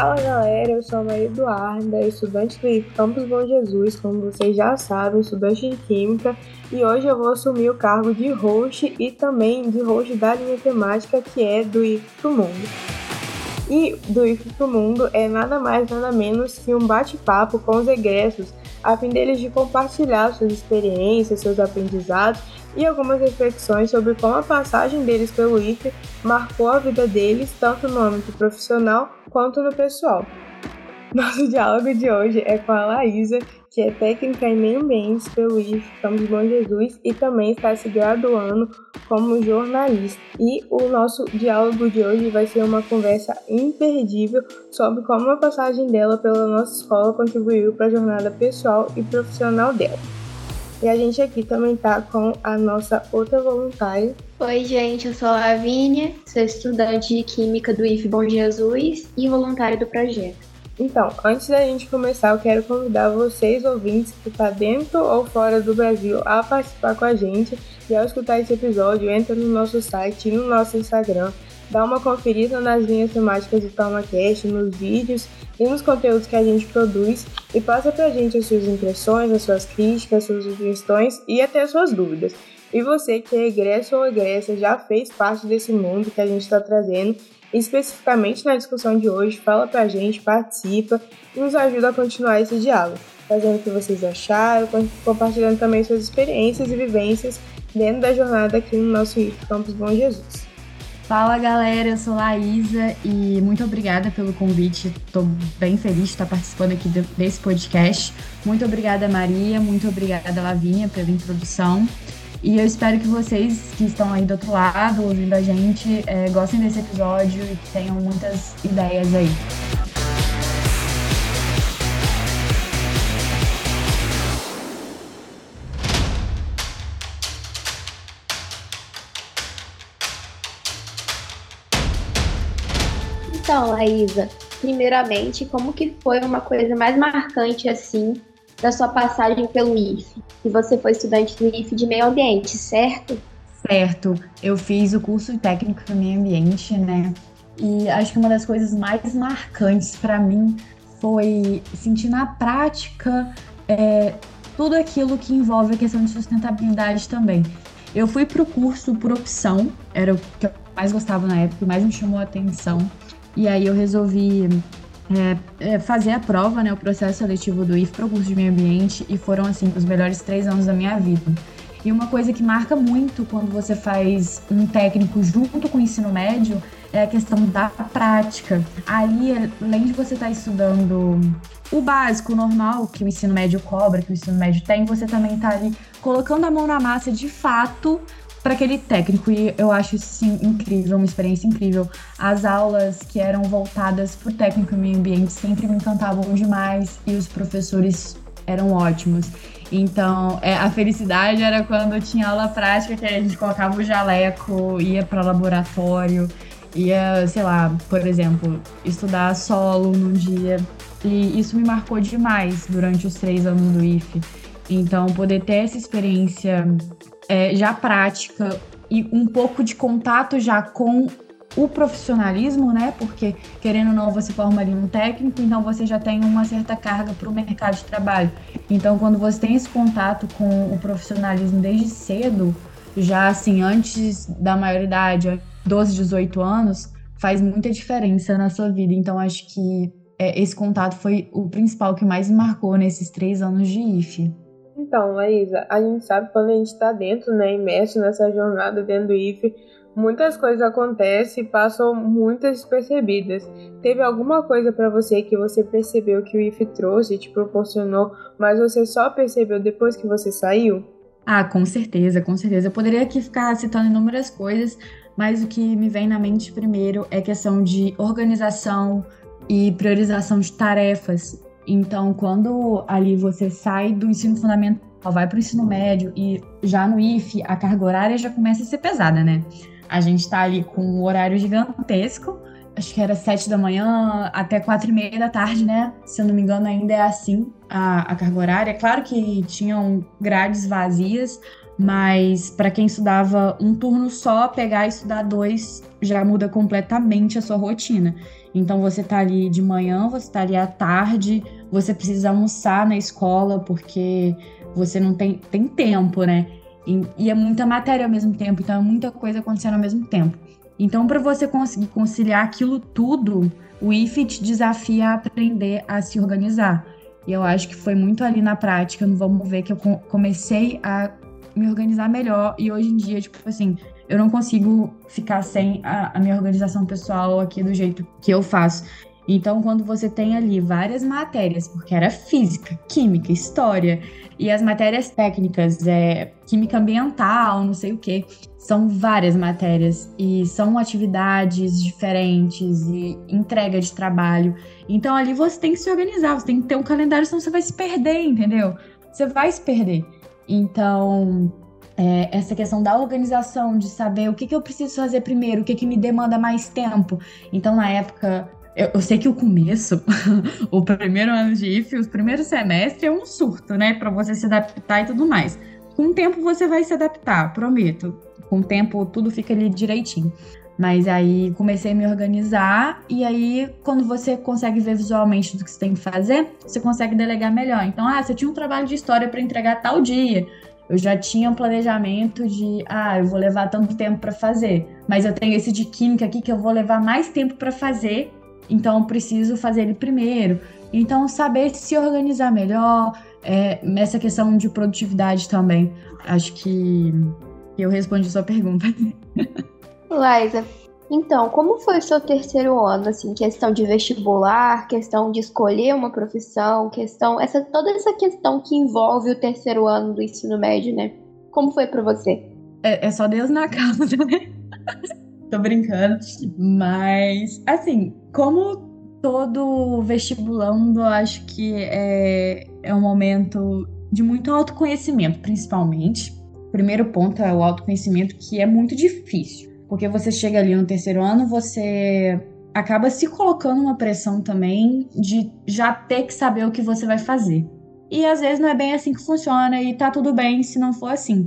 Fala galera, eu sou a Maria Eduarda, estudante do IF Campus Bom Jesus, como vocês já sabem, estudante de Química, e hoje eu vou assumir o cargo de host e também de host da linha temática que é do IF pro Mundo. E do IF pro Mundo é nada mais nada menos que um bate-papo com os egressos, a fim deles de compartilhar suas experiências, seus aprendizados e algumas reflexões sobre como a passagem deles pelo IFE marcou a vida deles, tanto no âmbito profissional quanto no pessoal. Nosso diálogo de hoje é com a Laísa, que é técnica em meio ambiente pelo IFE Campos Bom Jesus e também está se graduando como jornalista. E o nosso diálogo de hoje vai ser uma conversa imperdível sobre como a passagem dela pela nossa escola contribuiu para a jornada pessoal e profissional dela. E a gente aqui também tá com a nossa outra voluntária. Oi, gente, eu sou a Lavínia, sou estudante de Química do IF Bom Jesus e voluntária do projeto. Então, antes da gente começar, eu quero convidar vocês, ouvintes, que está dentro ou fora do Brasil, a participar com a gente. E ao escutar esse episódio, entra no nosso site e no nosso Instagram, dá uma conferida nas linhas temáticas do TalmaCast, nos vídeos e nos conteúdos que a gente produz e passa pra gente as suas impressões, as suas críticas, as suas sugestões e até as suas dúvidas. E você que é egresso ou egressa já fez parte desse mundo que a gente está trazendo, especificamente na discussão de hoje, fala pra gente, participa e nos ajuda a continuar esse diálogo, fazendo o que vocês acharam, compartilhando também suas experiências e vivências dentro da jornada aqui no nosso IF Campus Bom Jesus. Fala galera, eu sou Laísa e muito obrigada pelo convite. Estou bem feliz de estar participando aqui desse podcast. Muito obrigada, Maria, muito obrigada, Lavinha, pela introdução. E eu espero que vocês que estão aí do outro lado, ouvindo a gente, é, gostem desse episódio e tenham muitas ideias aí. Então, Laísa, primeiramente, como que foi uma coisa mais marcante assim da sua passagem pelo IFE? E você foi estudante do IFE de meio ambiente, certo? Certo, eu fiz o curso técnico em meio ambiente, né? E acho que uma das coisas mais marcantes para mim foi sentir na prática é, tudo aquilo que envolve a questão de sustentabilidade também. Eu fui para o curso por opção, era o que eu mais gostava na época, o mais me chamou a atenção. E aí eu resolvi é, é, fazer a prova, né, o processo seletivo do IF para o curso de meio ambiente e foram assim os melhores três anos da minha vida. E uma coisa que marca muito quando você faz um técnico junto com o ensino médio é a questão da prática. Ali, além de você estar tá estudando o básico, o normal, que o ensino médio cobra, que o ensino médio tem, você também está ali colocando a mão na massa de fato para aquele técnico e eu acho isso incrível, uma experiência incrível. As aulas que eram voltadas para o técnico e meio ambiente sempre me encantavam demais e os professores eram ótimos. Então, é, a felicidade era quando tinha aula prática, que a gente colocava o jaleco, ia para laboratório, ia, sei lá, por exemplo, estudar solo num dia. E isso me marcou demais durante os três anos do IFE. Então, poder ter essa experiência é, já prática e um pouco de contato já com o profissionalismo, né? Porque, querendo ou não, você forma ali um técnico, então você já tem uma certa carga para o mercado de trabalho. Então, quando você tem esse contato com o profissionalismo desde cedo, já assim, antes da maioridade, 12, 18 anos, faz muita diferença na sua vida. Então, acho que é, esse contato foi o principal que mais me marcou nesses três anos de IFE. Então, Laísa, a gente sabe quando a gente está dentro, né, imerso nessa jornada dentro do IFE, muitas coisas acontecem e passam muitas despercebidas. Teve alguma coisa para você que você percebeu que o IFE trouxe, te proporcionou, mas você só percebeu depois que você saiu? Ah, com certeza, com certeza. Eu poderia aqui ficar citando inúmeras coisas, mas o que me vem na mente primeiro é questão de organização e priorização de tarefas. Então, quando ali você sai do ensino fundamental, vai para o ensino médio e já no IF a carga horária já começa a ser pesada, né? A gente está ali com um horário gigantesco, acho que era sete da manhã até quatro e meia da tarde, né? Se eu não me engano, ainda é assim a, a carga horária. Claro que tinham grades vazias, mas para quem estudava um turno só, pegar e estudar dois já muda completamente a sua rotina. Então você tá ali de manhã, você tá ali à tarde, você precisa almoçar na escola porque você não tem, tem tempo, né? E, e é muita matéria ao mesmo tempo, então é muita coisa acontecendo ao mesmo tempo. Então, para você conseguir conciliar aquilo tudo, o IF te desafia a aprender a se organizar. E eu acho que foi muito ali na prática, no Vamos Ver, que eu comecei a me organizar melhor. E hoje em dia, tipo assim, eu não consigo ficar sem a, a minha organização pessoal aqui do jeito que eu faço. Então, quando você tem ali várias matérias, porque era física, química, história, e as matérias técnicas, é, química ambiental, não sei o que, são várias matérias e são atividades diferentes e entrega de trabalho. Então, ali você tem que se organizar, você tem que ter um calendário, senão você vai se perder, entendeu? Você vai se perder. Então, é, essa questão da organização, de saber o que, que eu preciso fazer primeiro, o que, que me demanda mais tempo. Então, na época, eu, eu sei que o começo, o primeiro ano de IF, os primeiros semestres é um surto, né? Para você se adaptar e tudo mais. Com o tempo você vai se adaptar, prometo. Com o tempo tudo fica ali direitinho. Mas aí comecei a me organizar e aí quando você consegue ver visualmente do que você tem que fazer, você consegue delegar melhor. Então, ah, você tinha um trabalho de história para entregar tal dia. Eu já tinha um planejamento de, ah, eu vou levar tanto tempo para fazer, mas eu tenho esse de química aqui que eu vou levar mais tempo para fazer então eu preciso fazer ele primeiro. Então, saber se organizar melhor, é, nessa questão de produtividade também. Acho que eu respondi a sua pergunta. Liza, então, como foi o seu terceiro ano, assim, questão de vestibular, questão de escolher uma profissão, questão, essa toda essa questão que envolve o terceiro ano do ensino médio, né? Como foi para você? É, é, só Deus na causa, né? Tô brincando. Mas, assim, como todo vestibulando, acho que é, é um momento de muito autoconhecimento, principalmente. O primeiro ponto é o autoconhecimento, que é muito difícil. Porque você chega ali no terceiro ano, você acaba se colocando uma pressão também de já ter que saber o que você vai fazer. E às vezes não é bem assim que funciona e tá tudo bem se não for assim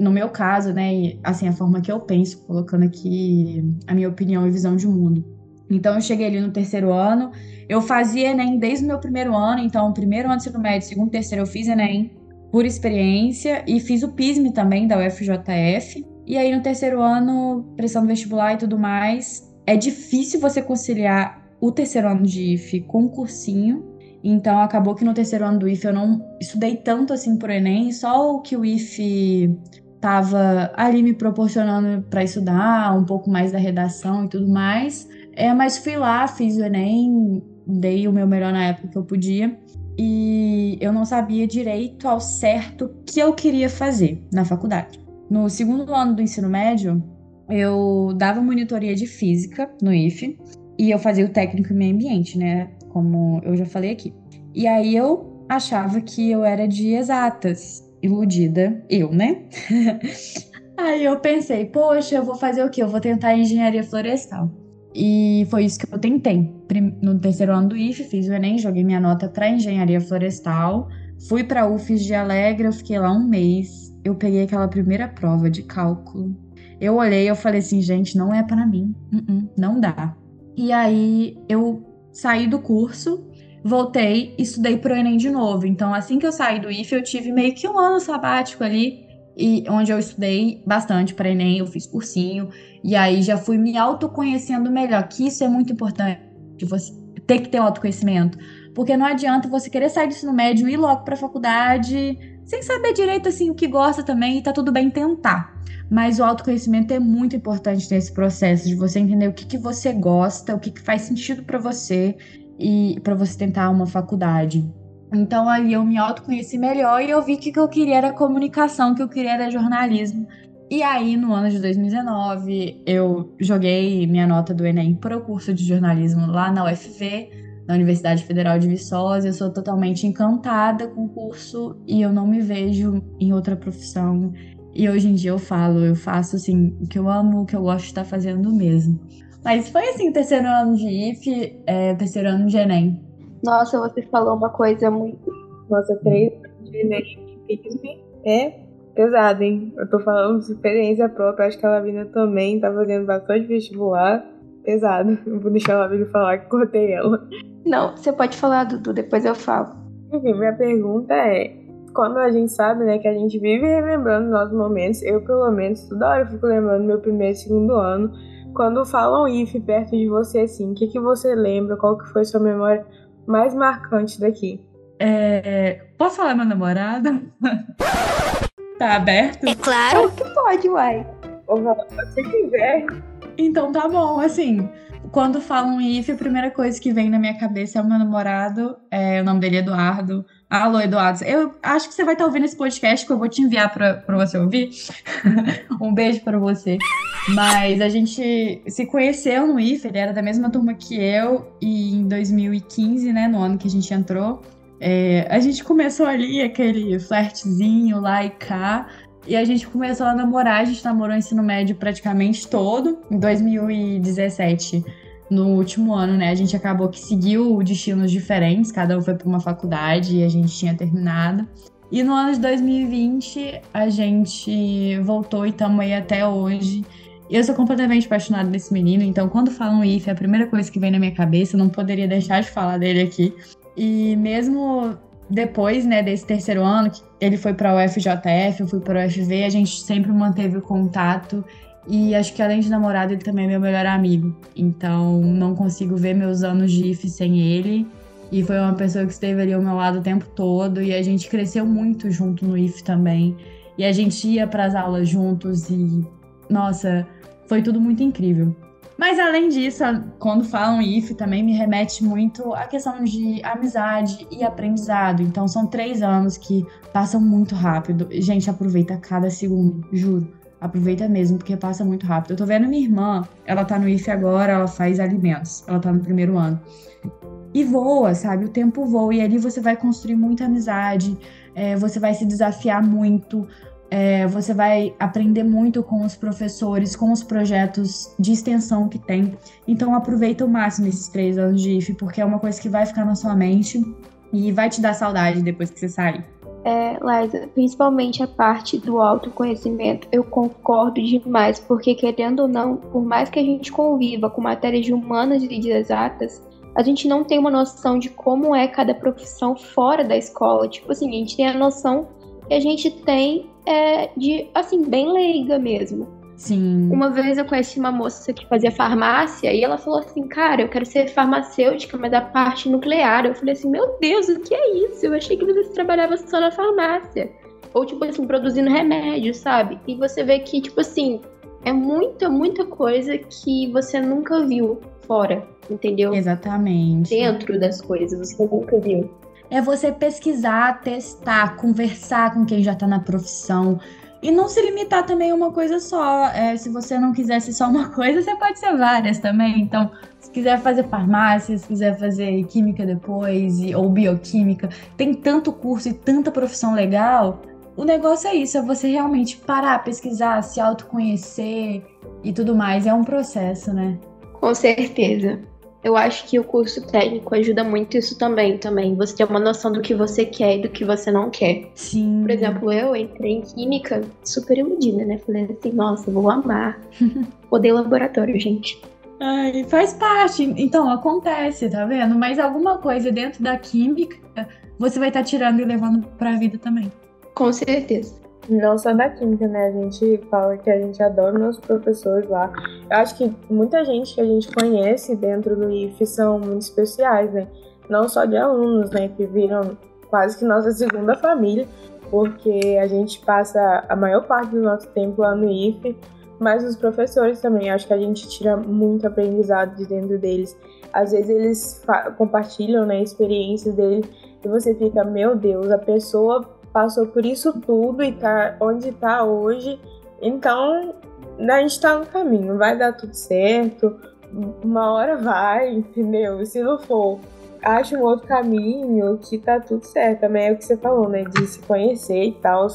no meu caso, né, e, assim, a forma que eu penso, colocando aqui a minha opinião e visão de mundo. Então, eu cheguei ali no terceiro ano, eu fazia Enem desde o meu primeiro ano, então, primeiro ano de ensino médio, segundo, terceiro, eu fiz Enem por experiência e fiz o PISM também, da UFJF. E aí, no terceiro ano, prestando vestibular e tudo mais, é difícil você conciliar o terceiro ano de IF com o cursinho. Então, acabou que no terceiro ano do IF eu não estudei tanto assim pro Enem, só o que o IF estava ali me proporcionando para estudar um pouco mais da redação e tudo mais. É, mas fui lá, fiz o Enem, dei o meu melhor na época que eu podia. E eu não sabia direito ao certo o que eu queria fazer na faculdade. No segundo ano do ensino médio, eu dava monitoria de física no IFE e eu fazia o técnico em meio ambiente, né? Como eu já falei aqui. E aí eu achava que eu era de exatas iludida, eu, né? Aí eu pensei, poxa, eu vou fazer o quê? Eu vou tentar engenharia florestal. E foi isso que eu tentei. No terceiro ano do IF, fiz o Enem, joguei minha nota para engenharia florestal. Fui para UFES de Alegre, eu fiquei lá um mês. Eu peguei aquela primeira prova de cálculo. Eu olhei, eu falei assim, gente, não é para mim. Uh -uh, não dá. E aí eu saí do curso voltei estudei pro Enem de novo. Então, assim que eu saí do IF, eu tive meio que um ano sabático ali, e onde eu estudei bastante para Enem, eu fiz cursinho, e aí já fui me autoconhecendo melhor, que isso é muito importante, você ter que ter autoconhecimento. Porque não adianta você querer sair do ensino médio e ir logo para a faculdade sem saber direito assim o que gosta também, e tá tudo bem tentar. Mas o autoconhecimento é muito importante nesse processo de você entender o que, que você gosta, o que, que faz sentido para você e para você tentar uma faculdade. Então ali eu me autoconheci melhor e eu vi que o que eu queria era comunicação, que eu queria era jornalismo. E aí, no ano de 2019, eu joguei minha nota do Enem para o curso de jornalismo lá na UFV, na Universidade Federal de Viçosa. Eu sou totalmente encantada com o curso e eu não me vejo em outra profissão. E hoje em dia eu falo, eu faço assim, o que eu amo, o que eu gosto de estar fazendo mesmo. Mas foi assim, terceiro ano de IF, é, terceiro ano de Enem. Nossa, você falou uma coisa muito. Nossa, três de Enem é pesado, hein? Eu tô falando de experiência própria, acho que a Lavina também tá fazendo bastante vestibular. Pesado. Eu vou deixar a Lavina falar que cortei ela. Não, você pode falar, Dudu, depois eu falo. Enfim, minha pergunta é: quando a gente sabe, né, que a gente vive relembrando nossos momentos, eu pelo menos toda hora fico lembrando meu primeiro e segundo ano. Quando falam IF perto de você, assim, o que, que você lembra? Qual que foi sua memória mais marcante daqui? É... Posso falar meu namorado? Tá aberto? É claro que pode, uai. Se quiser. Então tá bom, assim. Quando falam IF, a primeira coisa que vem na minha cabeça é o meu namorado. É, o nome dele é Eduardo. Alô, Eduardo. Eu acho que você vai estar ouvindo esse podcast que eu vou te enviar pra você ouvir. um beijo para você. Mas a gente se conheceu no IF, ele era da mesma turma que eu, e em 2015, né, no ano que a gente entrou, é, a gente começou ali aquele flertezinho lá e cá. E a gente começou a namorar, a gente namorou o ensino médio praticamente todo. Em 2017, no último ano, né? A gente acabou que seguiu destinos diferentes, cada um foi para uma faculdade e a gente tinha terminado. E no ano de 2020, a gente voltou e estamos aí até hoje. Eu sou completamente apaixonada desse menino, então quando falam IF, a primeira coisa que vem na minha cabeça, eu não poderia deixar de falar dele aqui. E mesmo depois, né, desse terceiro ano, ele foi para o UFJF, eu fui para o UFV, a gente sempre manteve o contato. E acho que além de namorado, ele também é meu melhor amigo. Então, não consigo ver meus anos de IF sem ele. E foi uma pessoa que esteve ali ao meu lado o tempo todo. E a gente cresceu muito junto no IF também. E a gente ia para as aulas juntos. E, nossa, foi tudo muito incrível. Mas além disso, quando falam IF, também me remete muito à questão de amizade e aprendizado. Então são três anos que passam muito rápido. Gente, aproveita cada segundo, juro. Aproveita mesmo, porque passa muito rápido. Eu tô vendo minha irmã, ela tá no IF agora, ela faz alimentos. Ela tá no primeiro ano. E voa, sabe? O tempo voa. E ali você vai construir muita amizade, é, você vai se desafiar muito. É, você vai aprender muito com os professores, com os projetos de extensão que tem. Então aproveita o máximo esses três anos de IF, porque é uma coisa que vai ficar na sua mente e vai te dar saudade depois que você sair. É, Liza, principalmente a parte do autoconhecimento, eu concordo demais, porque querendo ou não, por mais que a gente conviva com matérias de humanas e de exatas, a gente não tem uma noção de como é cada profissão fora da escola. Tipo assim, a gente tem a noção que a gente tem é de, assim, bem leiga mesmo. Sim. Uma vez eu conheci uma moça que fazia farmácia e ela falou assim: Cara, eu quero ser farmacêutica, mas a parte nuclear. Eu falei assim: Meu Deus, o que é isso? Eu achei que você trabalhava só na farmácia. Ou, tipo assim, produzindo remédio, sabe? E você vê que, tipo assim, é muita, muita coisa que você nunca viu fora, entendeu? Exatamente. Dentro das coisas, você nunca viu é você pesquisar, testar, conversar com quem já está na profissão. E não se limitar também a uma coisa só. É, se você não quiser ser só uma coisa, você pode ser várias também. Então, se quiser fazer farmácia, se quiser fazer química depois, ou bioquímica, tem tanto curso e tanta profissão legal. O negócio é isso, é você realmente parar, pesquisar, se autoconhecer e tudo mais. É um processo, né? Com certeza. Eu acho que o curso técnico ajuda muito isso também, também. Você ter uma noção do que você quer e do que você não quer. Sim. Por exemplo, eu entrei em química super iludida, né? Falei assim, nossa, vou amar. Odeio laboratório, gente. Ai, faz parte. Então, acontece, tá vendo? Mas alguma coisa dentro da química você vai estar tá tirando e levando pra vida também. Com certeza não só da química, né? A gente fala que a gente adora nossos professores lá. Eu acho que muita gente que a gente conhece dentro do IF são muito especiais, né? Não só de alunos, né? Que viram quase que nossa segunda família, porque a gente passa a maior parte do nosso tempo lá no IF, mas os professores também. Acho que a gente tira muito aprendizado de dentro deles. Às vezes eles compartilham, né? Experiências deles e você fica, meu Deus, a pessoa passou por isso tudo e tá onde tá hoje, então a gente tá no caminho, vai dar tudo certo, uma hora vai, entendeu? E se não for, acha um outro caminho que tá tudo certo. Também é o que você falou, né? De se conhecer e tal.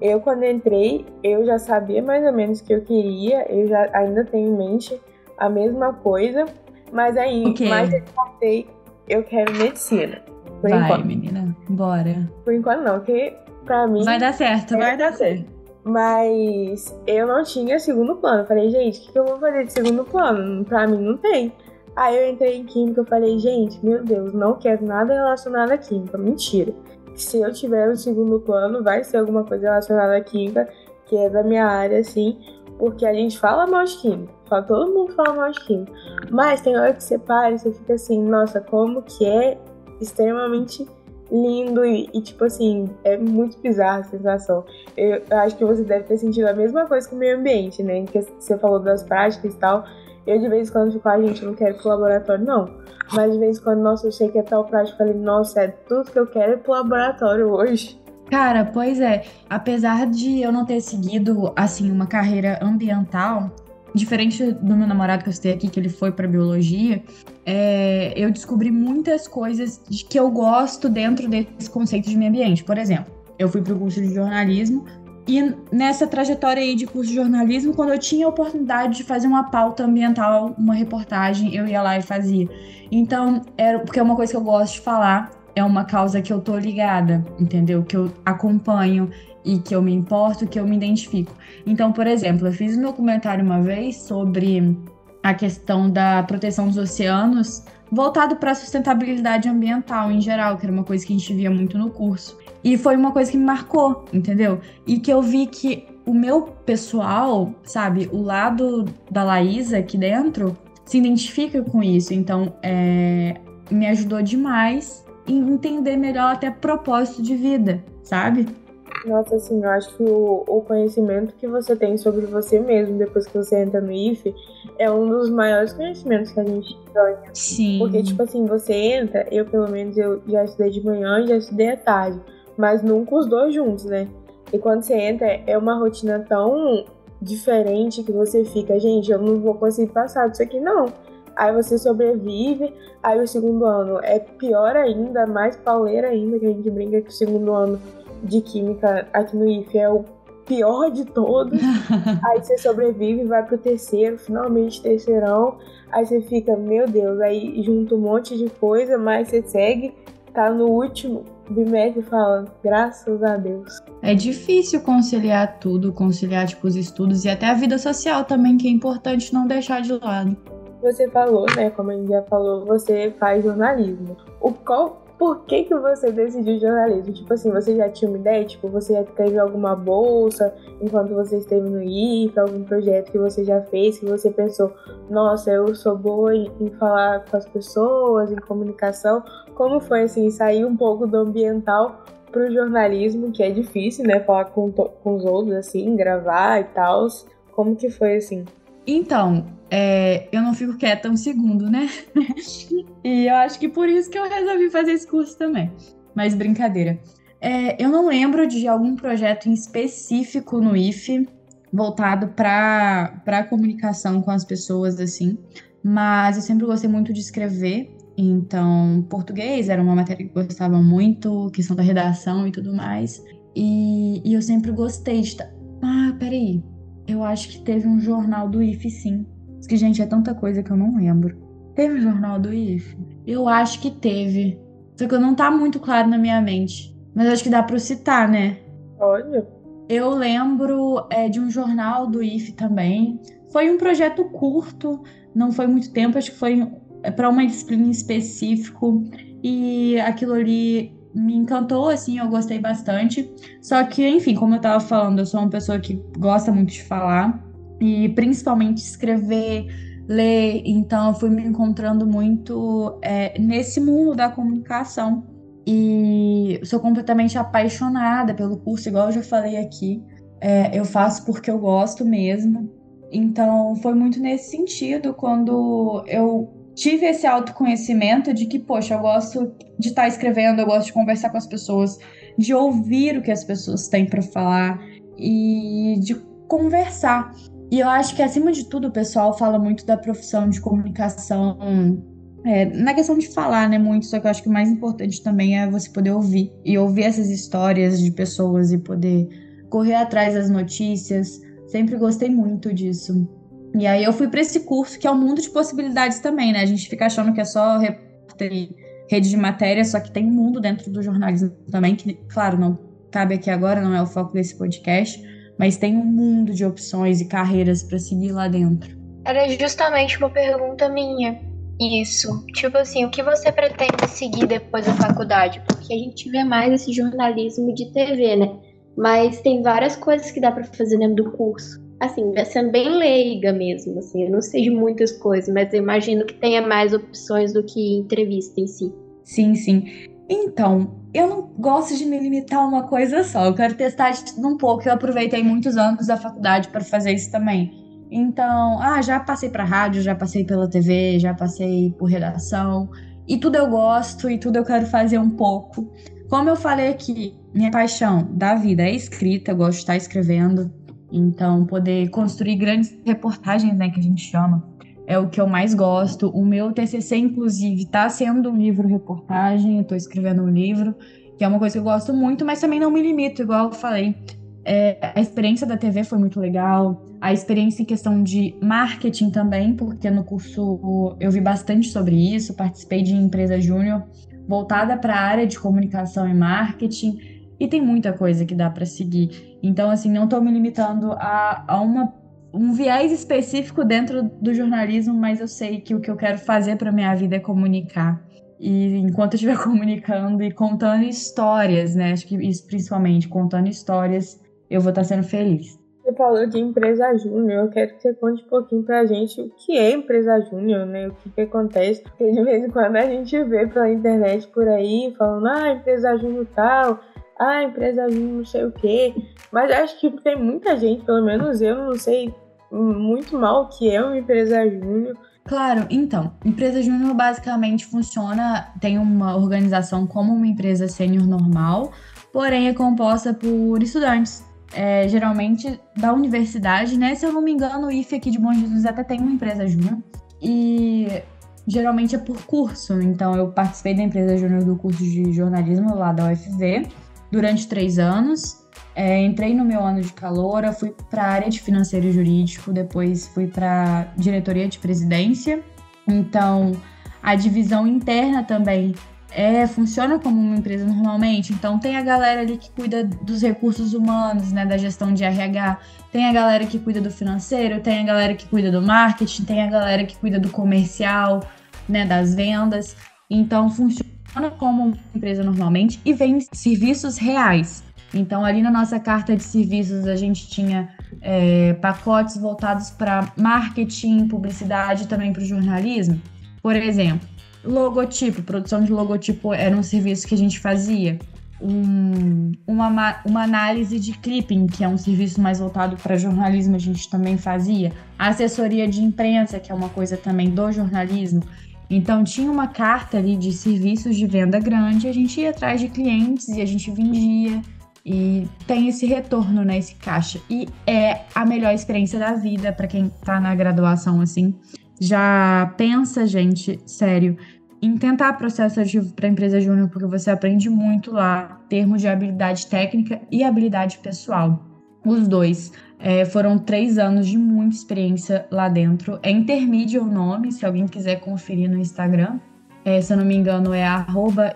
Eu, quando entrei, eu já sabia mais ou menos o que eu queria, eu já ainda tenho em mente a mesma coisa, mas aí, okay. mais eu passei, eu quero medicina. Por vai, enquanto. menina, bora. Por enquanto não, porque pra mim. Vai dar certo, vai dar certo. Mas eu não tinha segundo plano. Falei, gente, o que, que eu vou fazer de segundo plano? Pra mim não tem. Aí eu entrei em química, eu falei, gente, meu Deus, não quero nada relacionado à química. Mentira. Se eu tiver um segundo plano, vai ser alguma coisa relacionada à química, que é da minha área, assim, porque a gente fala mal de química. Todo mundo fala mal de química. Mas tem hora que você para e você fica assim, nossa, como que é extremamente lindo e, e, tipo assim, é muito bizarra a sensação. Eu, eu, acho que você deve ter sentido a mesma coisa com o meio ambiente, né? Que você falou das práticas e tal. Eu de vez em quando fico, a ah, gente, não quero ir pro laboratório, não. Mas de vez em quando, nossa, eu sei que é tal prática, eu falei, nossa, é tudo que eu quero ir pro laboratório hoje. Cara, pois é. Apesar de eu não ter seguido, assim, uma carreira ambiental, diferente do meu namorado que eu citei aqui, que ele foi para biologia, é, eu descobri muitas coisas de que eu gosto dentro desse conceito de meio ambiente. Por exemplo, eu fui para o curso de jornalismo e nessa trajetória aí de curso de jornalismo, quando eu tinha a oportunidade de fazer uma pauta ambiental, uma reportagem, eu ia lá e fazia. Então, era porque é uma coisa que eu gosto de falar, é uma causa que eu tô ligada, entendeu? Que eu acompanho, e que eu me importo, que eu me identifico. Então, por exemplo, eu fiz um documentário uma vez sobre a questão da proteção dos oceanos, voltado para a sustentabilidade ambiental em geral, que era uma coisa que a gente via muito no curso. E foi uma coisa que me marcou, entendeu? E que eu vi que o meu pessoal, sabe, o lado da Laísa aqui dentro, se identifica com isso. Então, é, me ajudou demais em entender melhor até propósito de vida, sabe? Nossa, assim, eu acho que o, o conhecimento que você tem sobre você mesmo depois que você entra no IFE é um dos maiores conhecimentos que a gente ganha. Sim. Porque, tipo assim, você entra, eu pelo menos eu já estudei de manhã e já estudei à tarde, mas nunca os dois juntos, né? E quando você entra, é uma rotina tão diferente que você fica, gente, eu não vou conseguir passar disso aqui, não. Aí você sobrevive, aí o segundo ano é pior ainda, mais pauleira ainda, que a gente brinca que o segundo ano de química aqui no IFE é o pior de todos. aí você sobrevive, vai pro terceiro, finalmente terceirão. Aí você fica, meu Deus, aí junta um monte de coisa, mas você segue, tá no último bimestre e fala, graças a Deus. É difícil conciliar tudo, conciliar tipo os estudos e até a vida social também, que é importante não deixar de lado. Você falou, né, como a gente já falou, você faz jornalismo. O qual por que, que você decidiu jornalismo? Tipo assim, você já tinha uma ideia? Tipo, você já teve alguma bolsa enquanto você esteve no IFA, algum projeto que você já fez, que você pensou, nossa, eu sou boa em, em falar com as pessoas, em comunicação. Como foi, assim, sair um pouco do ambiental pro jornalismo, que é difícil, né? Falar com, com os outros, assim, gravar e tal. Como que foi, assim? Então, é, eu não fico quieta um segundo, né? e eu acho que por isso que eu resolvi fazer esse curso também. Mas brincadeira. É, eu não lembro de algum projeto em específico no IFE voltado para a comunicação com as pessoas, assim. Mas eu sempre gostei muito de escrever. Então, português era uma matéria que eu gostava muito, questão da redação e tudo mais. E, e eu sempre gostei de. Ah, peraí. Eu acho que teve um jornal do IFE, sim. Que, gente, é tanta coisa que eu não lembro. Teve o jornal do IFE? Eu acho que teve. Só que não tá muito claro na minha mente. Mas acho que dá pra citar, né? Olha. Eu lembro é, de um jornal do IFE também. Foi um projeto curto, não foi muito tempo, acho que foi é, para uma disciplina específico. E aquilo ali me encantou, assim, eu gostei bastante. Só que, enfim, como eu tava falando, eu sou uma pessoa que gosta muito de falar e principalmente escrever, ler. Então, eu fui me encontrando muito é, nesse mundo da comunicação. E sou completamente apaixonada pelo curso, igual eu já falei aqui. É, eu faço porque eu gosto mesmo. Então, foi muito nesse sentido quando eu tive esse autoconhecimento de que, poxa, eu gosto de estar tá escrevendo, eu gosto de conversar com as pessoas, de ouvir o que as pessoas têm para falar e de conversar. E eu acho que, acima de tudo, o pessoal fala muito da profissão de comunicação, é, na questão de falar, né, muito, só que eu acho que o mais importante também é você poder ouvir, e ouvir essas histórias de pessoas e poder correr atrás das notícias. Sempre gostei muito disso. E aí eu fui para esse curso que é um mundo de possibilidades também, né? A gente fica achando que é só repórter e rede de matéria, só que tem um mundo dentro do jornalismo também, que, claro, não cabe aqui agora, não é o foco desse podcast, mas tem um mundo de opções e carreiras para seguir lá dentro. Era justamente uma pergunta minha. Isso. Tipo assim, o que você pretende seguir depois da faculdade? Porque a gente vê mais esse jornalismo de TV, né? Mas tem várias coisas que dá para fazer dentro do curso. Assim, sendo bem leiga mesmo, assim, eu não sei de muitas coisas, mas eu imagino que tenha mais opções do que entrevista em si. Sim, sim. Então, eu não gosto de me limitar a uma coisa só. Eu quero testar de tudo um pouco. Eu aproveitei muitos anos da faculdade para fazer isso também. Então, ah, já passei para rádio, já passei pela TV, já passei por redação. E tudo eu gosto e tudo eu quero fazer um pouco. Como eu falei aqui, minha paixão da vida é escrita, eu gosto de estar escrevendo. Então, poder construir grandes reportagens, né, que a gente chama, é o que eu mais gosto. O meu TCC, inclusive, está sendo um livro-reportagem, eu estou escrevendo um livro, que é uma coisa que eu gosto muito, mas também não me limito, igual eu falei. É, a experiência da TV foi muito legal, a experiência em questão de marketing também, porque no curso eu vi bastante sobre isso, participei de empresa júnior voltada para a área de comunicação e marketing, e tem muita coisa que dá para seguir. Então, assim, não estou me limitando a, a uma um viés específico dentro do jornalismo, mas eu sei que o que eu quero fazer para minha vida é comunicar. E enquanto eu estiver comunicando e contando histórias, né? Acho que isso principalmente, contando histórias, eu vou estar sendo feliz. Você falou de empresa júnior, eu quero que você conte um pouquinho pra gente o que é empresa júnior, né? O que, que acontece, porque de vez em quando a gente vê pela internet por aí falando, ah, empresa júnior tal, ah, empresa júnior não sei o quê. Mas acho que tem muita gente, pelo menos eu não sei muito mal o que é uma empresa júnior. Claro, então, empresa júnior basicamente funciona, tem uma organização como uma empresa sênior normal, porém é composta por estudantes, é, geralmente da universidade, né? Se eu não me engano, o IFE aqui de Bom Jesus até tem uma empresa júnior. E geralmente é por curso. Então, eu participei da empresa júnior do curso de jornalismo lá da UFV durante três anos. É, entrei no meu ano de caloura, fui para a área de financeiro e jurídico, depois fui para diretoria de presidência. Então, a divisão interna também é, funciona como uma empresa normalmente. Então, tem a galera ali que cuida dos recursos humanos, né, da gestão de RH, tem a galera que cuida do financeiro, tem a galera que cuida do marketing, tem a galera que cuida do comercial, né, das vendas. Então, funciona como uma empresa normalmente e vende serviços reais. Então, ali na nossa carta de serviços, a gente tinha é, pacotes voltados para marketing, publicidade também para o jornalismo. Por exemplo, logotipo, produção de logotipo era um serviço que a gente fazia. Um, uma, uma análise de clipping, que é um serviço mais voltado para jornalismo, a gente também fazia. assessoria de imprensa, que é uma coisa também do jornalismo. Então tinha uma carta ali de serviços de venda grande, a gente ia atrás de clientes e a gente vendia e tem esse retorno, né, esse caixa. E é a melhor experiência da vida para quem tá na graduação assim. Já pensa, gente, sério, em tentar processo ativo para empresa júnior, porque você aprende muito lá, termos de habilidade técnica e habilidade pessoal. Os dois. É, foram três anos de muita experiência lá dentro. É intermídio o nome, se alguém quiser conferir no Instagram. É, se eu não me engano, é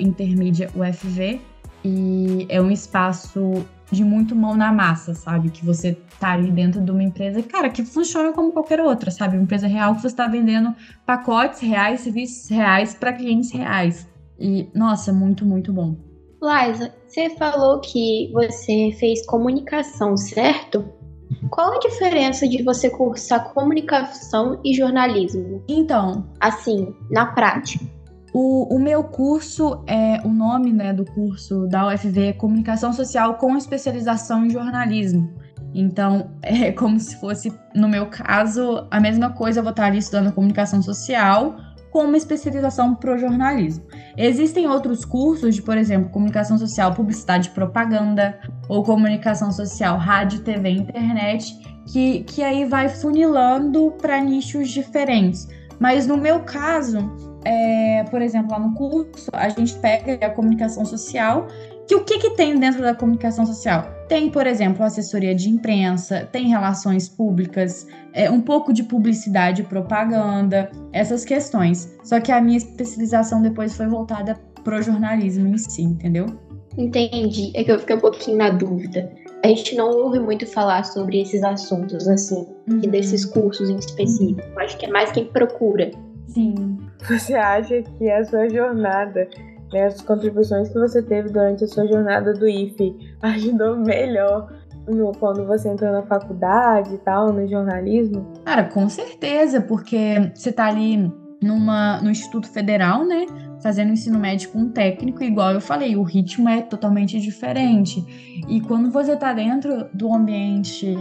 intermídiaufv. E é um espaço de muito mão na massa, sabe? Que você tá ali dentro de uma empresa, cara, que funciona como qualquer outra, sabe? Uma empresa real que você está vendendo pacotes reais, serviços reais para clientes reais. E, nossa, muito, muito bom. Liza, você falou que você fez comunicação, certo? Qual a diferença de você cursar comunicação e jornalismo? Então, assim, na prática. O, o meu curso, é o nome né, do curso da UFV é Comunicação Social com especialização em jornalismo. Então, é como se fosse, no meu caso, a mesma coisa, eu vou estar ali estudando comunicação social com uma especialização para o jornalismo. Existem outros cursos de, por exemplo, comunicação social, publicidade e propaganda, ou comunicação social, rádio, TV internet, que, que aí vai funilando para nichos diferentes. Mas no meu caso, é, por exemplo, lá no curso, a gente pega a comunicação social, que o que, que tem dentro da comunicação social? Tem, por exemplo, assessoria de imprensa, tem relações públicas, é, um pouco de publicidade e propaganda, essas questões. Só que a minha especialização depois foi voltada pro jornalismo em si, entendeu? Entendi. É que eu fiquei um pouquinho na dúvida. A gente não ouve muito falar sobre esses assuntos, assim, uhum. e desses cursos em específico. Acho que é mais quem procura. Sim. Você acha que a sua jornada, né, as contribuições que você teve durante a sua jornada do IFE ajudou melhor no, quando você entrou na faculdade e tal, no jornalismo? Cara, com certeza, porque você tá ali numa, no Instituto Federal, né? Fazendo ensino médio com um técnico, igual eu falei, o ritmo é totalmente diferente. E quando você está dentro do ambiente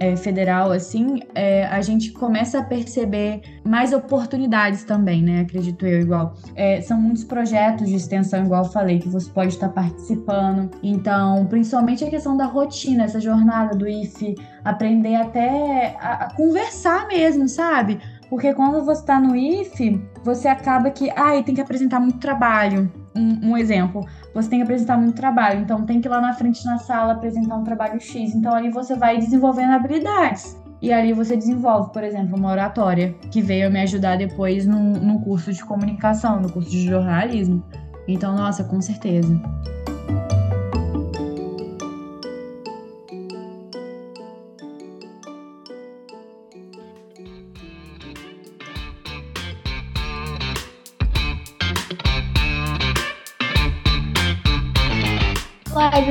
é, federal, assim, é, a gente começa a perceber mais oportunidades também, né? Acredito eu, igual. É, são muitos projetos de extensão, igual eu falei, que você pode estar participando. Então, principalmente a questão da rotina, essa jornada do IFE, aprender até a, a conversar mesmo, sabe? Porque quando você está no IFE, você acaba que, ai, ah, tem que apresentar muito trabalho. Um, um, exemplo, você tem que apresentar muito trabalho, então tem que ir lá na frente na sala apresentar um trabalho X. Então ali você vai desenvolvendo habilidades. E ali você desenvolve, por exemplo, uma oratória, que veio me ajudar depois no, no curso de comunicação, no curso de jornalismo. Então, nossa, com certeza.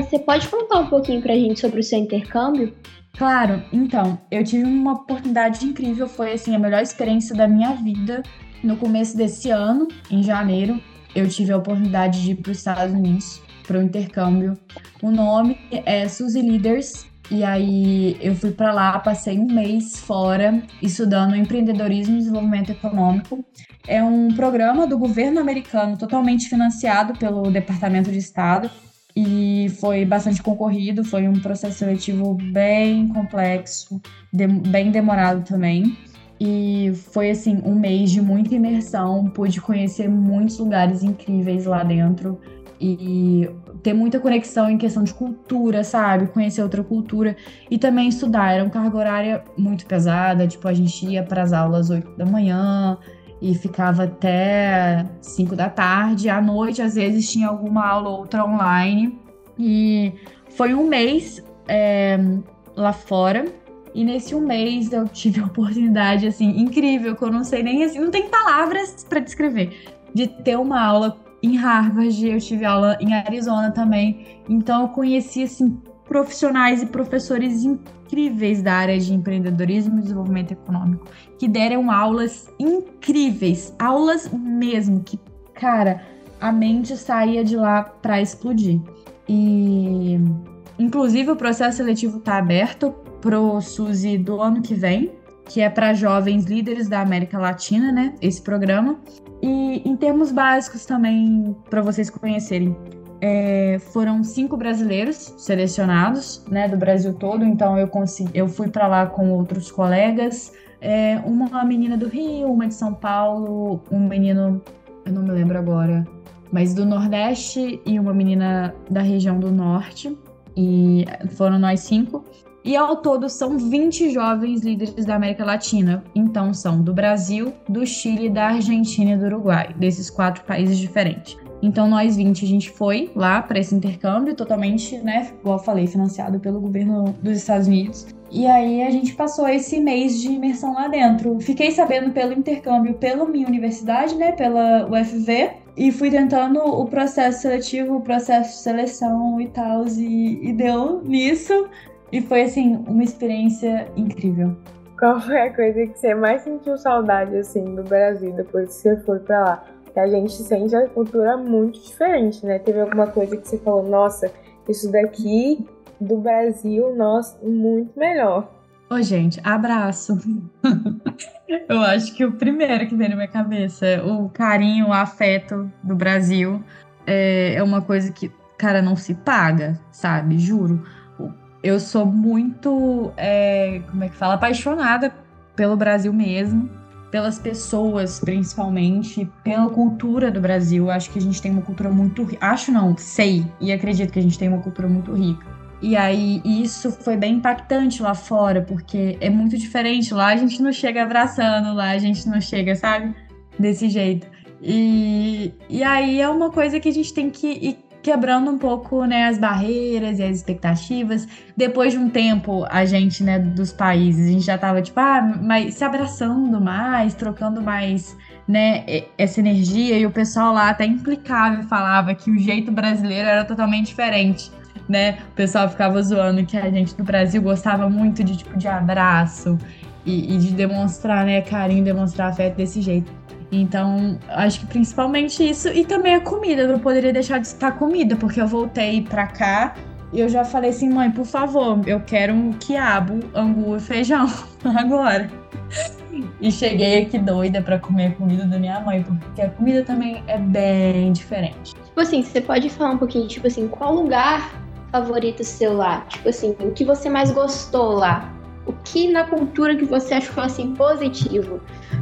Você pode contar um pouquinho pra gente sobre o seu intercâmbio? Claro, então, eu tive uma oportunidade incrível, foi assim a melhor experiência da minha vida. No começo desse ano, em janeiro, eu tive a oportunidade de ir para os Estados Unidos para o intercâmbio. O nome é Suzy Leaders e aí eu fui para lá, passei um mês fora estudando empreendedorismo e desenvolvimento econômico. É um programa do governo americano totalmente financiado pelo Departamento de Estado e foi bastante concorrido, foi um processo seletivo bem complexo, de, bem demorado também. E foi assim um mês de muita imersão, pude conhecer muitos lugares incríveis lá dentro e ter muita conexão em questão de cultura, sabe? Conhecer outra cultura e também estudar. Era uma carga horária muito pesada, tipo, a gente ia para as aulas 8 da manhã, e ficava até 5 da tarde. À noite, às vezes, tinha alguma aula ou outra online. E foi um mês é, lá fora. E nesse um mês eu tive a oportunidade, assim, incrível, que eu não sei nem assim, não tem palavras para descrever, de ter uma aula em Harvard, eu tive aula em Arizona também. Então eu conheci, assim, profissionais e professores incríveis da área de empreendedorismo e desenvolvimento econômico, que deram aulas incríveis, aulas mesmo, que, cara, a mente saía de lá para explodir. E, inclusive, o processo seletivo está aberto pro SUSI do ano que vem, que é para jovens líderes da América Latina, né? Esse programa. E em termos básicos também, para vocês conhecerem, é, foram cinco brasileiros selecionados, né, do Brasil todo. Então eu consegui, eu fui para lá com outros colegas, é, uma menina do Rio, uma de São Paulo, um menino, eu não me lembro agora, mas do Nordeste e uma menina da região do Norte. E foram nós cinco. E ao todo são 20 jovens líderes da América Latina. Então são do Brasil, do Chile, da Argentina e do Uruguai, desses quatro países diferentes. Então, nós 20, a gente foi lá para esse intercâmbio, totalmente, né, igual eu falei, financiado pelo governo dos Estados Unidos. E aí a gente passou esse mês de imersão lá dentro. Fiquei sabendo pelo intercâmbio pela minha universidade, né, pela UFV, e fui tentando o processo seletivo, o processo de seleção e tal, e, e deu nisso. E foi, assim, uma experiência incrível. Qual foi a coisa que você mais sentiu saudade, assim, do Brasil depois que você foi para lá? Que a gente sente a cultura muito diferente, né? Teve alguma coisa que você falou, nossa, isso daqui do Brasil, nossa, muito melhor. Ô, gente, abraço. Eu acho que o primeiro que vem na minha cabeça, o carinho, o afeto do Brasil, é, é uma coisa que, cara, não se paga, sabe? Juro. Eu sou muito, é, como é que fala, apaixonada pelo Brasil mesmo, pelas pessoas principalmente, pela cultura do Brasil. Acho que a gente tem uma cultura muito, acho não, sei e acredito que a gente tem uma cultura muito rica. E aí, isso foi bem impactante lá fora, porque é muito diferente. Lá a gente não chega abraçando, lá a gente não chega, sabe? Desse jeito. E, e aí é uma coisa que a gente tem que ir quebrando um pouco, né, as barreiras e as expectativas. Depois de um tempo, a gente, né, dos países, a gente já tava, tipo, ah, mas se abraçando mais, trocando mais, né, essa energia. E o pessoal lá até implicava e falava que o jeito brasileiro era totalmente diferente né? O pessoal ficava zoando que a gente do Brasil gostava muito de tipo de abraço e, e de demonstrar, né, carinho, demonstrar afeto desse jeito. Então, acho que principalmente isso e também a comida. Eu não poderia deixar de citar comida, porque eu voltei pra cá e eu já falei assim, mãe, por favor, eu quero um quiabo, angu e feijão agora. E cheguei aqui doida para comer a comida da minha mãe, porque a comida também é bem diferente. Tipo assim, você pode falar um pouquinho, tipo assim, qual lugar favorito seu lá? Tipo assim, o que você mais gostou lá? O que na cultura que você achou assim positivo?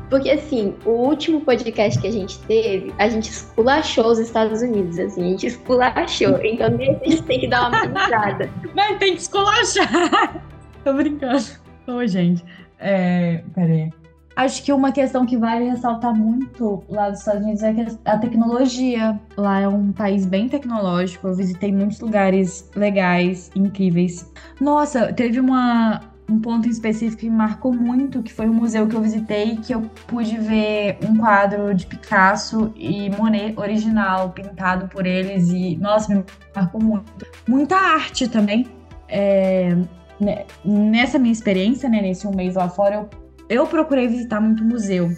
Porque assim, o último podcast que a gente teve, a gente esculachou os Estados Unidos, assim, a gente esculachou. Então nesse a gente tem que dar uma pensada. Mas tem que esculachar! Tô brincando. Ô, gente. É. Peraí. Acho que uma questão que vale ressaltar muito lá dos Estados Unidos é a tecnologia. Lá é um país bem tecnológico. Eu visitei muitos lugares legais, incríveis. Nossa, teve uma, um ponto em específico que me marcou muito, que foi um museu que eu visitei, que eu pude ver um quadro de Picasso e Monet original, pintado por eles. E, nossa, me marcou muito. Muita arte também. É, né, nessa minha experiência, né, nesse um mês lá fora, eu eu procurei visitar muito museu.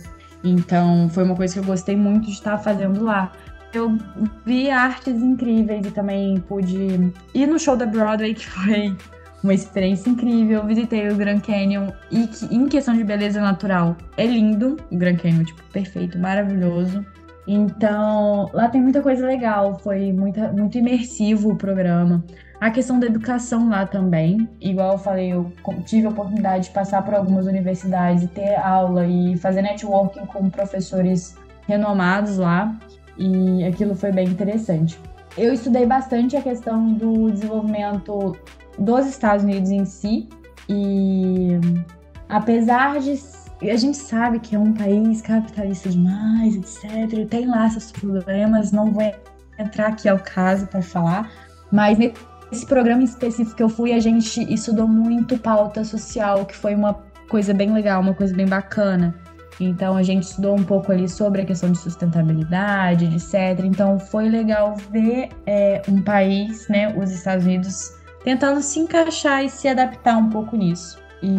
Então, foi uma coisa que eu gostei muito de estar fazendo lá. Eu vi artes incríveis e também pude ir no show da Broadway, que foi uma experiência incrível. Visitei o Grand Canyon e que, em questão de beleza natural, é lindo. O Grand Canyon, tipo, perfeito, maravilhoso. Então, lá tem muita coisa legal. Foi muita, muito imersivo o programa. A questão da educação lá também, igual eu falei, eu tive a oportunidade de passar por algumas universidades e ter aula e fazer networking com professores renomados lá, e aquilo foi bem interessante. Eu estudei bastante a questão do desenvolvimento dos Estados Unidos em si, e apesar de a gente sabe que é um país capitalista demais, etc. Tem lá seus problemas, não vou entrar aqui ao caso para falar, mas esse programa específico que eu fui, a gente estudou muito pauta social, que foi uma coisa bem legal, uma coisa bem bacana. Então a gente estudou um pouco ali sobre a questão de sustentabilidade, etc. Então foi legal ver é, um país, né, os Estados Unidos, tentando se encaixar e se adaptar um pouco nisso. E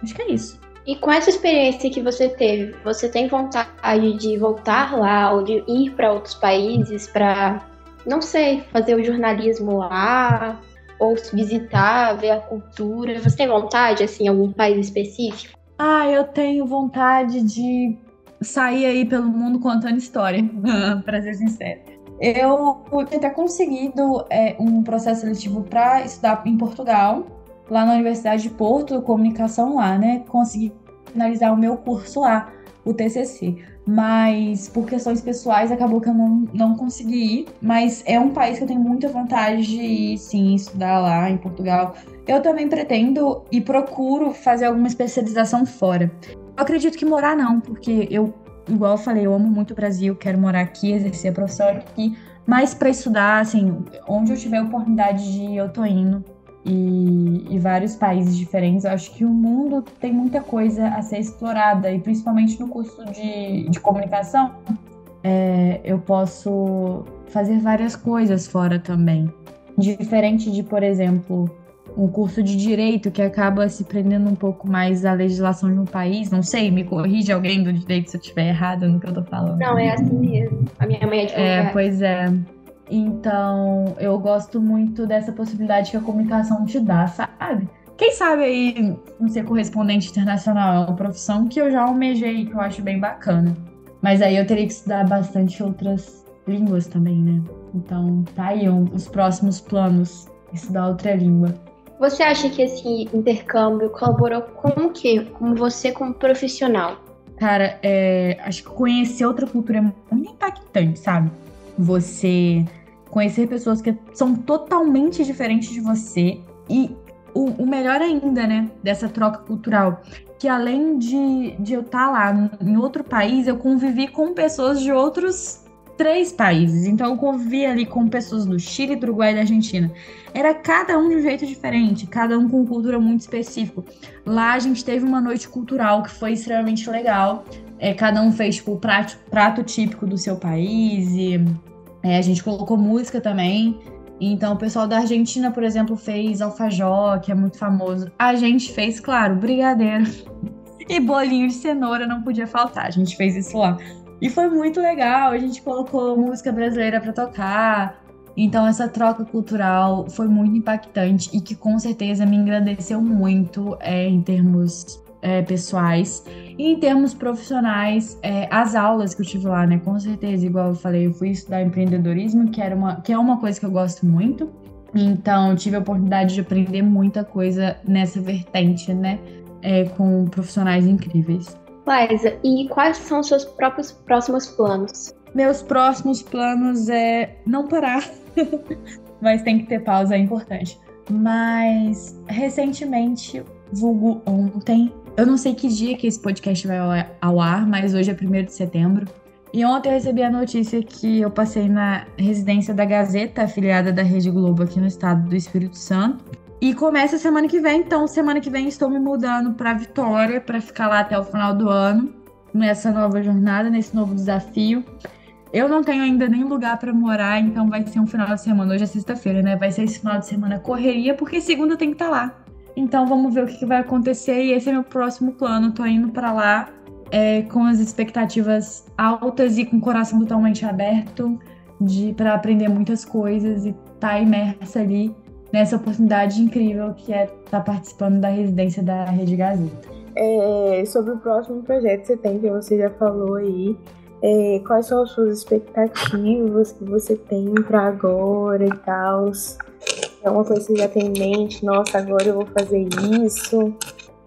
acho que é isso. E com essa experiência que você teve, você tem vontade de voltar lá ou de ir para outros países para não sei, fazer o jornalismo lá, ou visitar, ver a cultura. Você tem vontade, assim, em algum país específico? Ah, eu tenho vontade de sair aí pelo mundo contando história, para ser sincera. Eu tinha até conseguido é, um processo seletivo para estudar em Portugal, lá na Universidade de Porto, comunicação lá, né? Consegui finalizar o meu curso lá, o TCC mas por questões pessoais acabou que eu não, não consegui ir. Mas é um país que eu tenho muita vontade de ir, sim, estudar lá em Portugal. Eu também pretendo e procuro fazer alguma especialização fora. Eu acredito que morar não, porque eu, igual eu falei, eu amo muito o Brasil, quero morar aqui, exercer a profissão aqui. Mas para estudar, assim, onde eu tiver oportunidade de ir, eu tô indo e, e, vários países diferentes. Eu acho que o mundo tem muita coisa a ser explorada, e principalmente no curso de, de comunicação, é, eu posso fazer várias coisas fora também. Diferente de, por exemplo, um curso de direito que acaba se prendendo um pouco mais à legislação de um país. Não sei, me corrige alguém do direito se eu estiver errado no que eu tô falando. Não, é assim mesmo. A minha mãe é advogada. É, pois é. Então, eu gosto muito dessa possibilidade que a comunicação te dá, sabe? quem sabe aí não ser correspondente internacional é uma profissão que eu já almejei, que eu acho bem bacana. Mas aí eu teria que estudar bastante outras línguas também, né? Então, tá aí um, os próximos planos, estudar outra língua. Você acha que esse intercâmbio colaborou com o quê? Com você como profissional? Cara, é, acho que conhecer outra cultura é muito impactante, sabe? Você conhecer pessoas que são totalmente diferentes de você e o, o melhor ainda, né, dessa troca cultural, que além de, de eu estar tá lá em outro país, eu convivi com pessoas de outros três países. Então eu convivi ali com pessoas do Chile, do Uruguai e da Argentina. Era cada um de um jeito diferente, cada um com cultura muito específica. Lá a gente teve uma noite cultural que foi extremamente legal. É, cada um fez tipo, o prato, prato típico do seu país e é, a gente colocou música também. Então, o pessoal da Argentina, por exemplo, fez alfajor, que é muito famoso. A gente fez, claro, brigadeiro e bolinho de cenoura não podia faltar. A gente fez isso lá. E foi muito legal. A gente colocou música brasileira para tocar. Então, essa troca cultural foi muito impactante e que com certeza me engrandeceu muito é, em termos é, pessoais e em termos profissionais. É, as aulas que eu tive lá, né? Com certeza, igual eu falei, eu fui estudar empreendedorismo, que, era uma, que é uma coisa que eu gosto muito. Então, tive a oportunidade de aprender muita coisa nessa vertente, né? É, com profissionais incríveis. Liza, e quais são seus próprios próximos planos? Meus próximos planos é não parar, mas tem que ter pausa, é importante. Mas recentemente, vulgo ontem, eu não sei que dia que esse podcast vai ao ar, mas hoje é 1 de setembro. E ontem eu recebi a notícia que eu passei na residência da Gazeta, afiliada da Rede Globo aqui no estado do Espírito Santo. E começa semana que vem, então semana que vem estou me mudando para Vitória para ficar lá até o final do ano, nessa nova jornada, nesse novo desafio. Eu não tenho ainda nem lugar para morar, então vai ser um final de semana. Hoje é sexta-feira, né? Vai ser esse final de semana correria, porque segunda tem que estar tá lá. Então vamos ver o que, que vai acontecer e esse é meu próximo plano. Tô indo para lá é, com as expectativas altas e com o coração totalmente aberto de para aprender muitas coisas e estar tá imersa ali nessa oportunidade incrível que é estar tá participando da residência da Rede Gazeta. É, sobre o próximo projeto que você tem, que você já falou aí, é, quais são as suas expectativas que você tem para agora e tal? É uma coisa que você já tem em mente, nossa, agora eu vou fazer isso.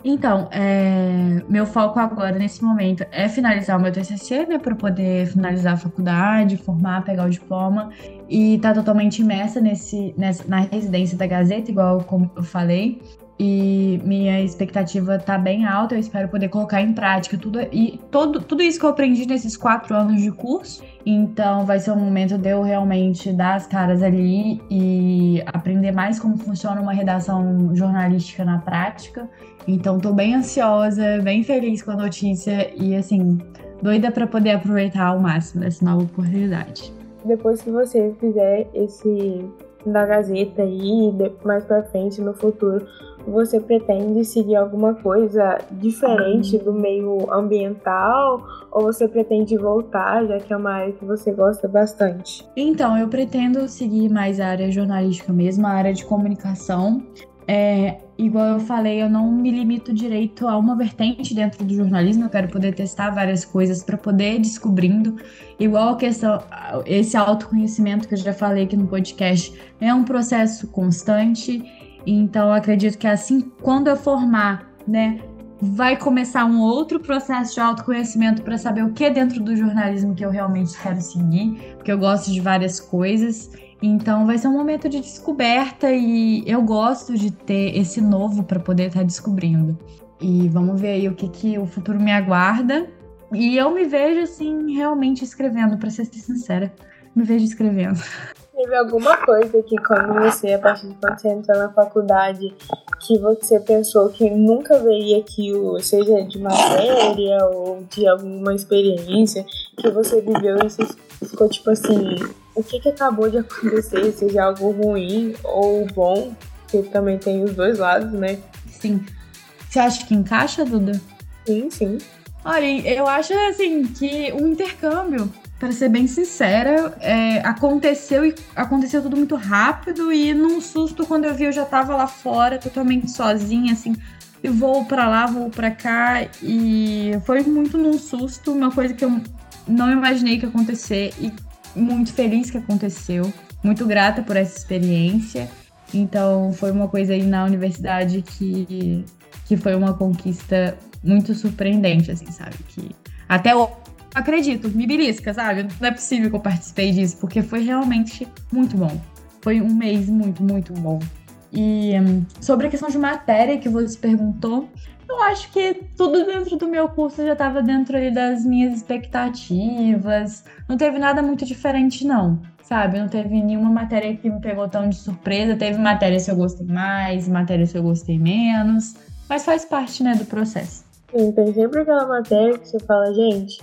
Então, é, meu foco agora, nesse momento, é finalizar o meu TCC, né, para poder finalizar a faculdade, formar, pegar o diploma e tá totalmente imersa nesse, nessa, na residência da Gazeta, igual como eu falei. E minha expectativa tá bem alta, eu espero poder colocar em prática tudo e todo, tudo isso que eu aprendi nesses quatro anos de curso. Então vai ser um momento de eu realmente dar as caras ali e aprender mais como funciona uma redação jornalística na prática. Então tô bem ansiosa, bem feliz com a notícia e assim, doida para poder aproveitar ao máximo essa nova oportunidade. Depois que você fizer esse da Gazeta aí, mais para frente no futuro, você pretende seguir alguma coisa diferente do meio ambiental ou você pretende voltar, já que é uma área que você gosta bastante? Então, eu pretendo seguir mais a área jornalística mesmo, a área de comunicação. É, igual eu falei, eu não me limito direito a uma vertente dentro do jornalismo, eu quero poder testar várias coisas para poder ir descobrindo. Igual a questão, esse autoconhecimento que eu já falei aqui no podcast, é um processo constante, então acredito que assim, quando eu formar, né, vai começar um outro processo de autoconhecimento para saber o que é dentro do jornalismo que eu realmente quero seguir, porque eu gosto de várias coisas. Então vai ser um momento de descoberta e eu gosto de ter esse novo para poder estar tá descobrindo. E vamos ver aí o que, que o futuro me aguarda. E eu me vejo assim realmente escrevendo, para ser sincera, me vejo escrevendo. Teve alguma coisa que quando você, a partir de quando você entrou na faculdade, que você pensou que nunca veria aquilo, seja de matéria ou de alguma experiência que você viveu e você ficou tipo assim, o que, que acabou de acontecer, seja algo ruim ou bom, que também tem os dois lados, né? Sim. Você acha que encaixa, Duda? Sim, sim. Olha, eu acho assim que o intercâmbio para ser bem sincera, é, aconteceu e aconteceu tudo muito rápido e num susto quando eu vi eu já tava lá fora, totalmente sozinha, assim, e vou para lá, vou para cá e foi muito num susto, uma coisa que eu não imaginei que acontecer e muito feliz que aconteceu, muito grata por essa experiência. Então foi uma coisa aí na universidade que, que foi uma conquista muito surpreendente, assim, sabe? Que até acredito, me belisca, sabe? Não é possível que eu participei disso, porque foi realmente muito bom. Foi um mês muito, muito bom. E um, sobre a questão de matéria que você perguntou, eu acho que tudo dentro do meu curso já estava dentro das minhas expectativas. Não teve nada muito diferente, não. Sabe? Não teve nenhuma matéria que me pegou tão de surpresa. Teve matérias que eu gostei mais, matérias que eu gostei menos. Mas faz parte, né, do processo. Sim, tem sempre aquela matéria que você fala, gente,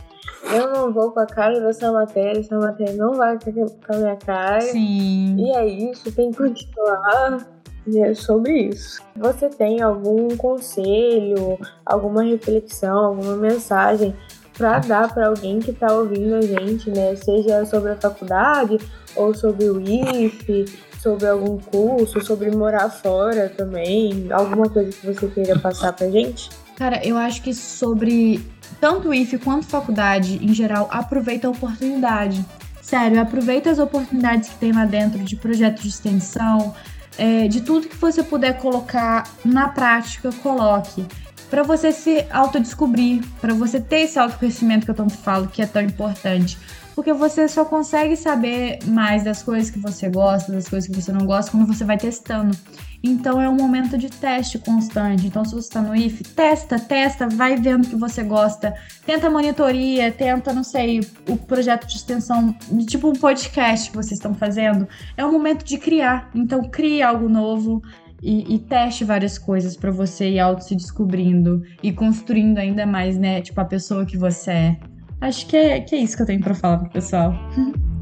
eu não vou com a cara dessa matéria, essa matéria não vai com a minha cara. Sim. E é isso, tem que continuar. E é sobre isso. Você tem algum conselho, alguma reflexão, alguma mensagem para dar para alguém que está ouvindo a gente, né? Seja sobre a faculdade ou sobre o IFE, sobre algum curso, sobre morar fora também, alguma coisa que você queira passar pra gente? Cara, eu acho que sobre tanto o IFE quanto faculdade, em geral, aproveita a oportunidade. Sério, aproveita as oportunidades que tem lá dentro de projetos de extensão, é, de tudo que você puder colocar na prática, coloque. Para você se autodescobrir, para você ter esse autoconhecimento que eu tanto falo, que é tão importante. Porque você só consegue saber mais das coisas que você gosta, das coisas que você não gosta, quando você vai testando. Então é um momento de teste constante. Então, se você está no IF, testa, testa, vai vendo que você gosta. Tenta monitoria, tenta, não sei, o projeto de extensão, tipo um podcast que vocês estão fazendo. É um momento de criar. Então, crie algo novo. E, e teste várias coisas para você ir auto se descobrindo e construindo ainda mais, né? Tipo, a pessoa que você é. Acho que é, que é isso que eu tenho para falar pro pessoal.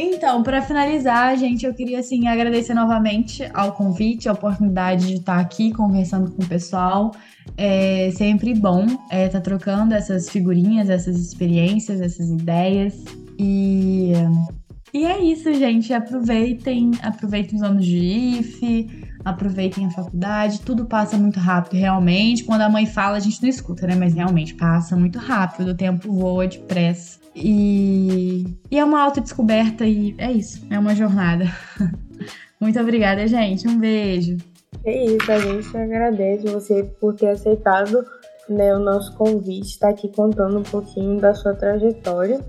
Então, para finalizar, gente, eu queria assim agradecer novamente ao convite, a oportunidade de estar aqui conversando com o pessoal. É sempre bom estar é, tá trocando essas figurinhas, essas experiências, essas ideias. E, e é isso, gente. Aproveitem, aproveitem os anos de IFE, aproveitem a faculdade. Tudo passa muito rápido, realmente. Quando a mãe fala, a gente não escuta, né? Mas realmente passa muito rápido, o tempo voa depressa. E, e é uma autodescoberta e é isso, é uma jornada. Muito obrigada, gente. Um beijo. É isso, a gente agradece você por ter aceitado né, o nosso convite, estar tá aqui contando um pouquinho da sua trajetória.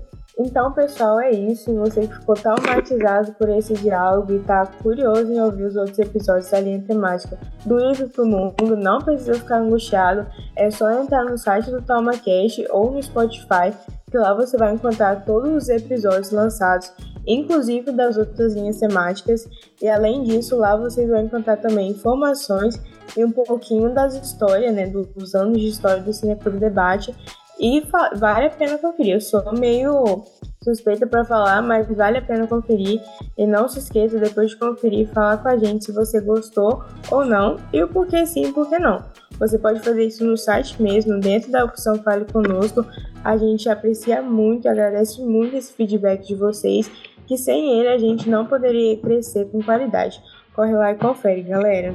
Então, pessoal, é isso. Você que ficou traumatizado por esse diálogo e está curioso em ouvir os outros episódios da linha temática do livro para o mundo, não precisa ficar angustiado. É só entrar no site do TalmaCast ou no Spotify, que lá você vai encontrar todos os episódios lançados, inclusive das outras linhas temáticas. E além disso, lá vocês vão encontrar também informações e um pouquinho das histórias, né, dos anos de história do Cineclube Debate e vale a pena conferir. Eu sou meio suspeita para falar, mas vale a pena conferir. E não se esqueça depois de conferir, falar com a gente se você gostou ou não e o porquê sim e porquê não. Você pode fazer isso no site mesmo, dentro da opção Fale Conosco. A gente aprecia muito, agradece muito esse feedback de vocês, que sem ele a gente não poderia crescer com qualidade. Corre lá e confere, galera.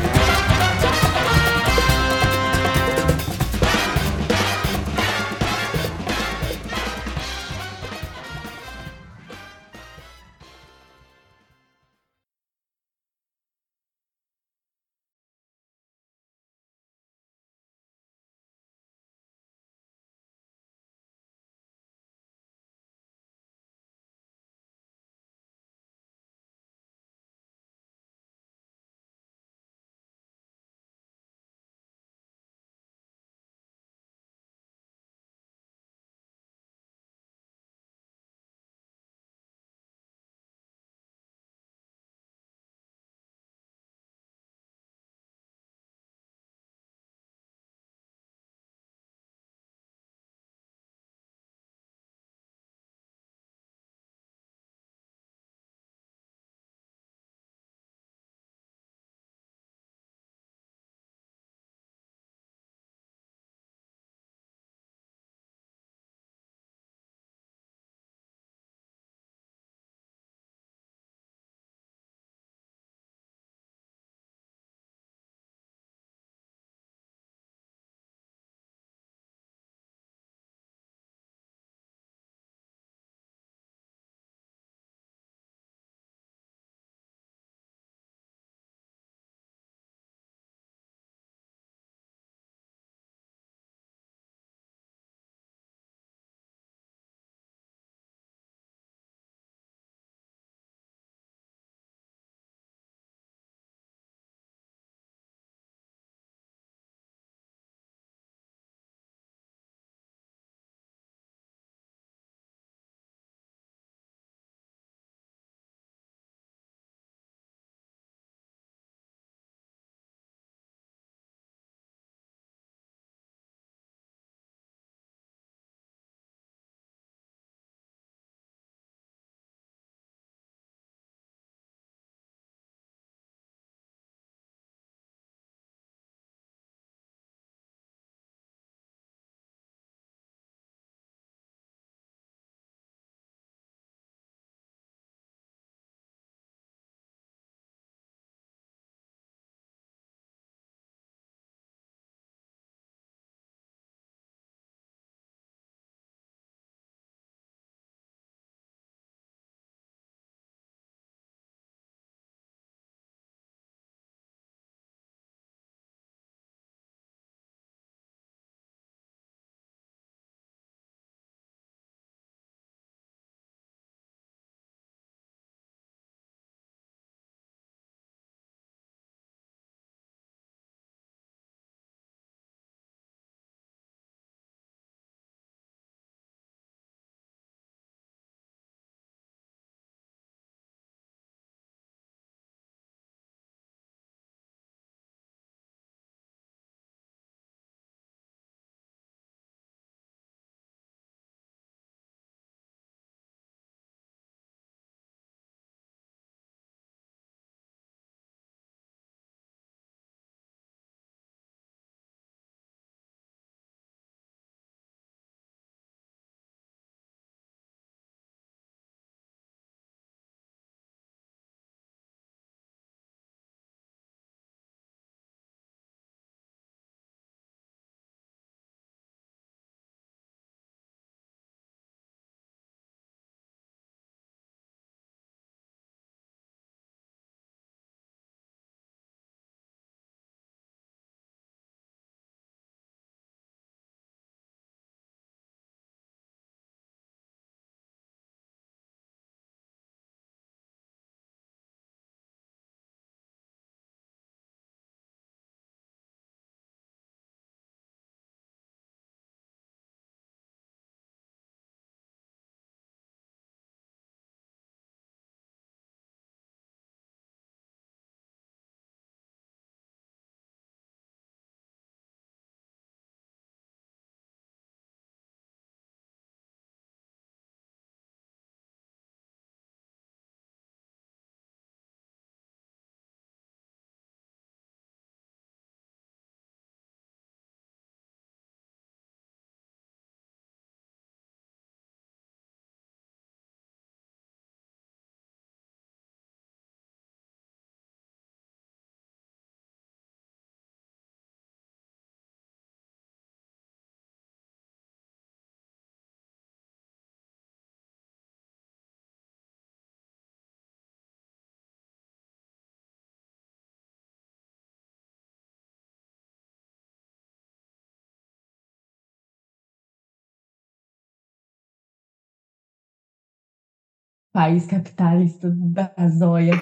País capitalista da zóia.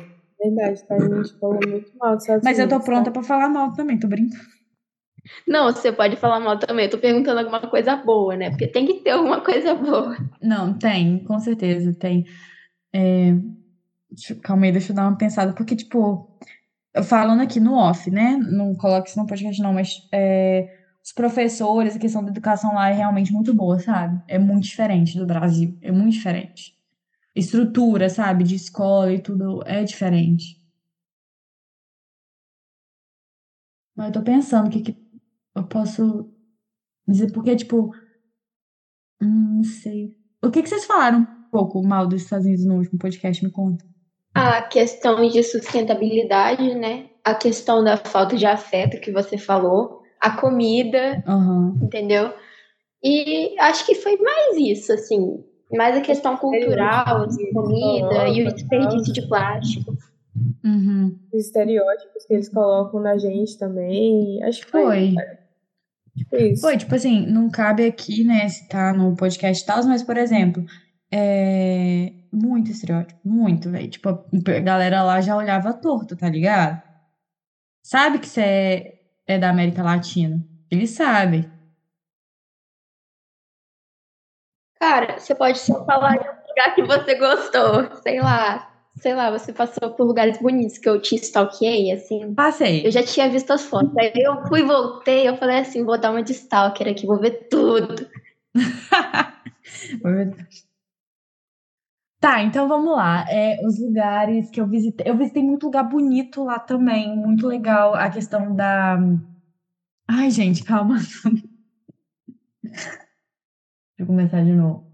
Verdade, tá? A gente falou muito mal dos Estados Mas eu tô Unidos, pronta tá? pra falar mal também, tô brincando. Não, você pode falar mal também. Eu tô perguntando alguma coisa boa, né? Porque tem que ter alguma coisa boa. Não, tem, com certeza, tem. É, calma aí, deixa eu dar uma pensada, porque, tipo, falando aqui no off, né? Não coloque isso no podcast, não, mas é, os professores, a questão da educação lá é realmente muito boa, sabe? É muito diferente do Brasil, é muito diferente. Estrutura, sabe, de escola e tudo é diferente. Mas eu tô pensando o que, que eu posso dizer, porque, tipo, hum, não sei. O que que vocês falaram um pouco mal dos Estados Unidos no último podcast? Me conta. A questão de sustentabilidade, né? A questão da falta de afeto que você falou. A comida, Aham. entendeu? E acho que foi mais isso, assim. Mais a questão cultural, de comida e o desperdício de plástico. Uhum. Os estereótipos que eles colocam na gente também. Acho que foi, Foi. tipo isso. Foi, tipo assim, não cabe aqui, né, se tá no podcast e tal, mas, por exemplo, é muito estereótipo, muito, velho. Tipo, a galera lá já olhava torto, tá ligado? Sabe que você é, é da América Latina. Eles sabem. Cara, você pode só falar de um lugar que você gostou. Sei lá. Sei lá, você passou por lugares bonitos que eu te stalkeei, assim. Passei. Eu já tinha visto as fotos. Aí eu fui, voltei, eu falei assim, vou dar uma de stalker aqui, vou ver tudo. Tá, então vamos lá. É, os lugares que eu visitei. Eu visitei muito lugar bonito lá também. Muito legal. A questão da. Ai, gente, calma. Deixa eu começar de novo.